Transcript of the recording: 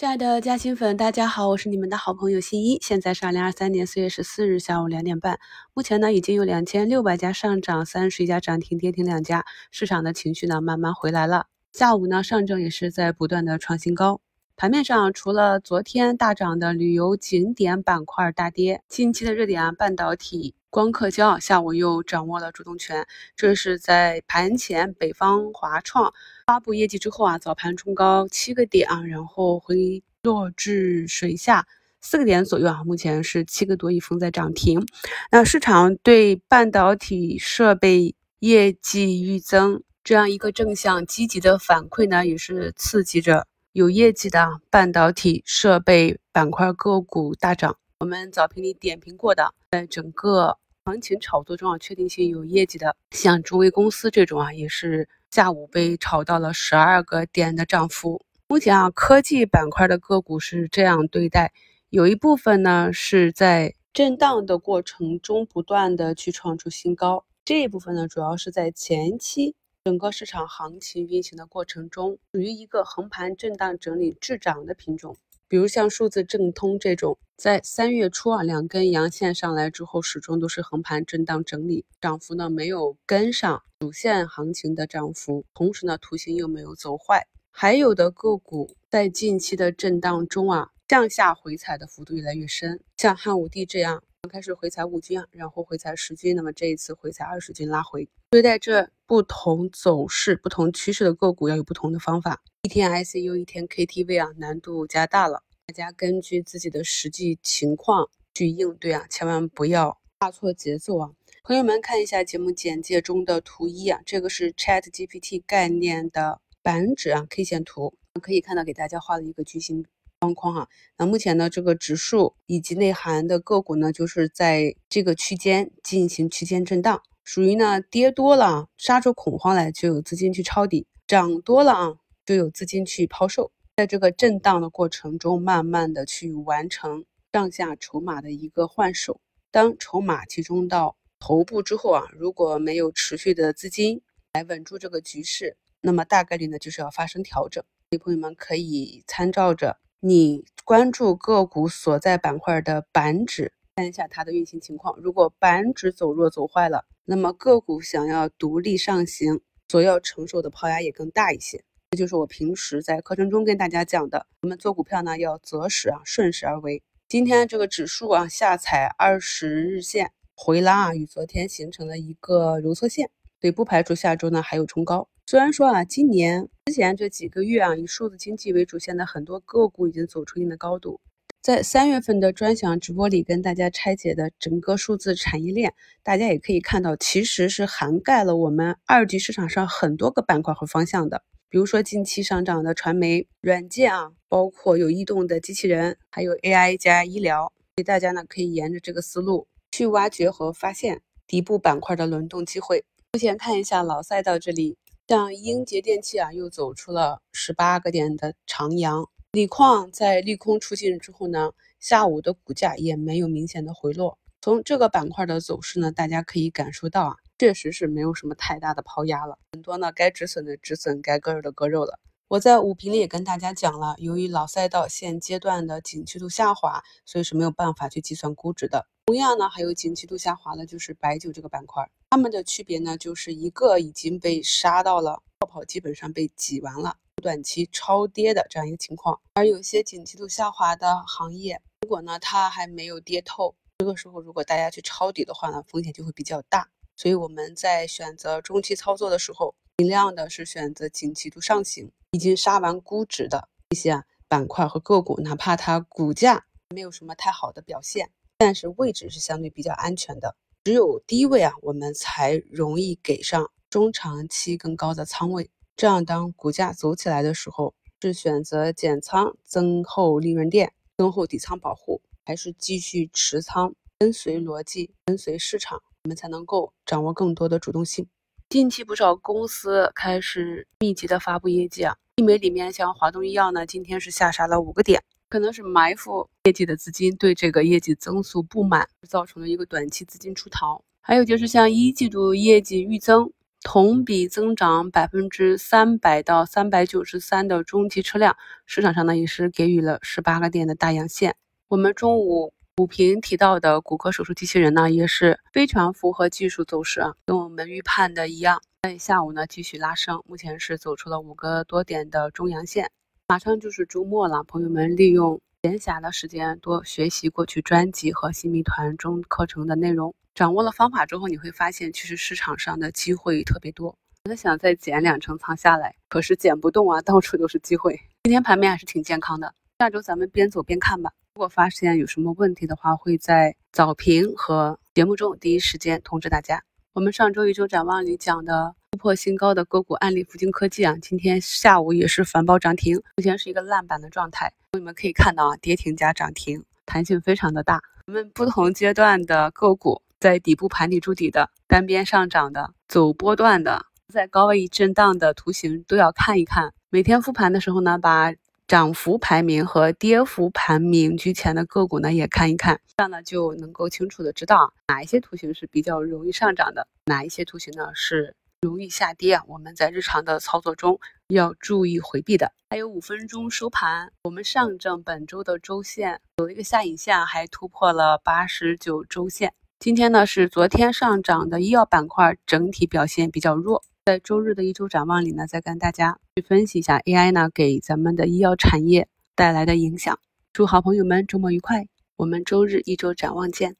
亲爱的嘉兴粉，大家好，我是你们的好朋友新一。现在是二零二三年四月十四日下午两点半。目前呢，已经有两千六百家上涨，三十一家涨停，跌停两家。市场的情绪呢，慢慢回来了。下午呢，上证也是在不断的创新高。盘面上，除了昨天大涨的旅游景点板块大跌，近期的热点啊，半导体。光刻胶下午又掌握了主动权，这是在盘前北方华创发布业绩之后啊，早盘冲高七个点啊，然后回落至水下四个点左右啊，目前是七个多亿封在涨停。那市场对半导体设备业绩预增这样一个正向积极的反馈呢，也是刺激着有业绩的半导体设备板块个股大涨。我们早评里点评过的，在整个行情炒作中啊，确定性有业绩的，像中微公司这种啊，也是下午被炒到了十二个点的涨幅。目前啊，科技板块的个股是这样对待，有一部分呢是在震荡的过程中不断的去创出新高，这一部分呢主要是在前期整个市场行情运行的过程中，属于一个横盘震荡整理滞涨的品种。比如像数字正通这种，在三月初啊两根阳线上来之后，始终都是横盘震荡整理，涨幅呢没有跟上主线行情的涨幅，同时呢图形又没有走坏。还有的个股在近期的震荡中啊向下回踩的幅度越来越深，像汉武帝这样开始回踩五均啊，然后回踩十均，那么这一次回踩二十均拉回。对待这不同走势、不同趋势的个股，要有不同的方法。一天 ICU，一天 KTV 啊，难度加大了。大家根据自己的实际情况去应对啊，千万不要画错节奏啊！朋友们看一下节目简介中的图一啊，这个是 Chat GPT 概念的板指啊 K 线图，可以看到给大家画了一个矩形方框哈。那目前呢，这个指数以及内涵的个股呢，就是在这个区间进行区间震荡，属于呢跌多了杀出恐慌来，就有资金去抄底；涨多了啊。就有资金去抛售，在这个震荡的过程中，慢慢的去完成上下筹码的一个换手。当筹码集中到头部之后啊，如果没有持续的资金来稳住这个局势，那么大概率呢就是要发生调整。所以朋友们可以参照着你关注个股所在板块的板指，看一下它的运行情况。如果板指走弱走坏了，那么个股想要独立上行，所要承受的抛压也更大一些。这就是我平时在课程中跟大家讲的，我们做股票呢要择时啊，顺势而为。今天这个指数啊下踩二十日线回拉啊，与昨天形成了一个揉搓线，所以不排除下周呢还有冲高。虽然说啊，今年之前这几个月啊，以数字经济为主线的很多个股已经走出一定的高度，在三月份的专享直播里跟大家拆解的整个数字产业链，大家也可以看到，其实是涵盖了我们二级市场上很多个板块和方向的。比如说近期上涨的传媒软件啊，包括有移动的机器人，还有 AI 加医疗，所以大家呢可以沿着这个思路去挖掘和发现底部板块的轮动机会。目前看一下老赛道这里，像英杰电器啊，又走出了十八个点的长阳。锂矿在利空出尽之后呢，下午的股价也没有明显的回落。从这个板块的走势呢，大家可以感受到啊。确实是没有什么太大的抛压了，很多呢该止损的止损，该割肉的割肉了。我在五评里也跟大家讲了，由于老赛道现阶段的景气度下滑，所以是没有办法去计算估值的。同样呢，还有景气度下滑的就是白酒这个板块，它们的区别呢，就是一个已经被杀到了泡泡，基本上被挤完了，短期超跌的这样一个情况。而有些景气度下滑的行业，如果呢它还没有跌透，这个时候如果大家去抄底的话呢，风险就会比较大。所以我们在选择中期操作的时候，尽量的是选择景气度上行、已经杀完估值的一些板块和个股，哪怕它股价没有什么太好的表现，但是位置是相对比较安全的。只有低位啊，我们才容易给上中长期更高的仓位。这样，当股价走起来的时候，是选择减仓增厚利润垫、增厚底仓保护，还是继续持仓跟随逻辑、跟随市场？我们才能够掌握更多的主动性。近期不少公司开始密集的发布业绩啊，医美里面像华东医药呢，今天是下杀了五个点，可能是埋伏业绩的资金对这个业绩增速不满，造成了一个短期资金出逃。还有就是像一季度业绩预增，同比增长百分之三百到三百九十三的中级车辆，市场上呢也是给予了十八个点的大阳线。我们中午股评提到的骨科手术机器人呢，也是非常符合技术走势啊，跟我们预判的一样。在下午呢继续拉升，目前是走出了五个多点的中阳线。马上就是周末了，朋友们利用闲暇的时间多学习过去专辑和新密团中课程的内容。掌握了方法之后，你会发现其实市场上的机会特别多。我在想再减两成仓下来，可是减不动啊，到处都是机会。今天盘面还是挺健康的，下周咱们边走边看吧。如果发现有什么问题的话，会在早评和节目中第一时间通知大家。我们上周一周展望里讲的突破新高的个股案例，福晶科技啊，今天下午也是反包涨停，目前是一个烂板的状态。你们可以看到啊，跌停加涨停，弹性非常的大。我们不同阶段的个股。在底部盘底筑底的、单边上涨的、走波段的、在高位震荡的图形都要看一看。每天复盘的时候呢，把涨幅排名和跌幅排名居前的个股呢也看一看，这样呢就能够清楚的知道哪一些图形是比较容易上涨的，哪一些图形呢是容易下跌。我们在日常的操作中要注意回避的。还有五分钟收盘，我们上证本周的周线有一个下影线，还突破了八十九周线。今天呢是昨天上涨的医药板块整体表现比较弱，在周日的一周展望里呢，再跟大家去分析一下 AI 呢给咱们的医药产业带来的影响。祝好朋友们周末愉快，我们周日一周展望见。